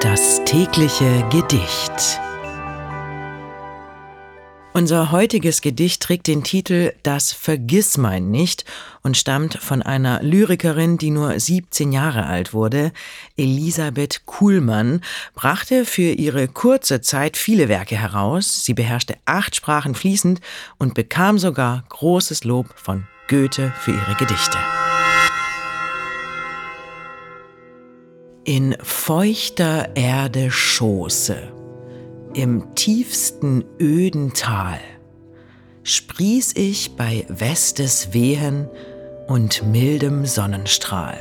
Das tägliche Gedicht. Unser heutiges Gedicht trägt den Titel Das Vergissmein nicht und stammt von einer Lyrikerin, die nur 17 Jahre alt wurde. Elisabeth Kuhlmann brachte für ihre kurze Zeit viele Werke heraus. Sie beherrschte acht Sprachen fließend und bekam sogar großes Lob von Goethe für ihre Gedichte. In feuchter Erde Schoße, im tiefsten öden Tal, sprieß ich bei Westes Wehen und mildem Sonnenstrahl.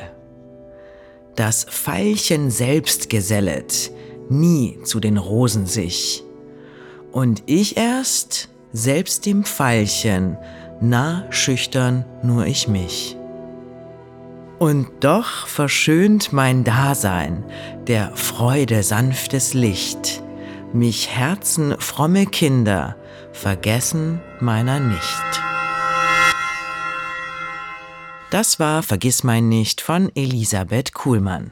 Das Veilchen selbst gesellet, nie zu den Rosen sich, und ich erst, selbst dem Veilchen, nah schüchtern nur ich mich. Und doch verschönt mein Dasein der Freude sanftes Licht, mich Herzen fromme Kinder vergessen meiner nicht. Das war Vergissmein nicht von Elisabeth Kuhlmann.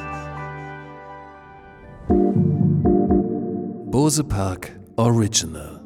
Bose Park Original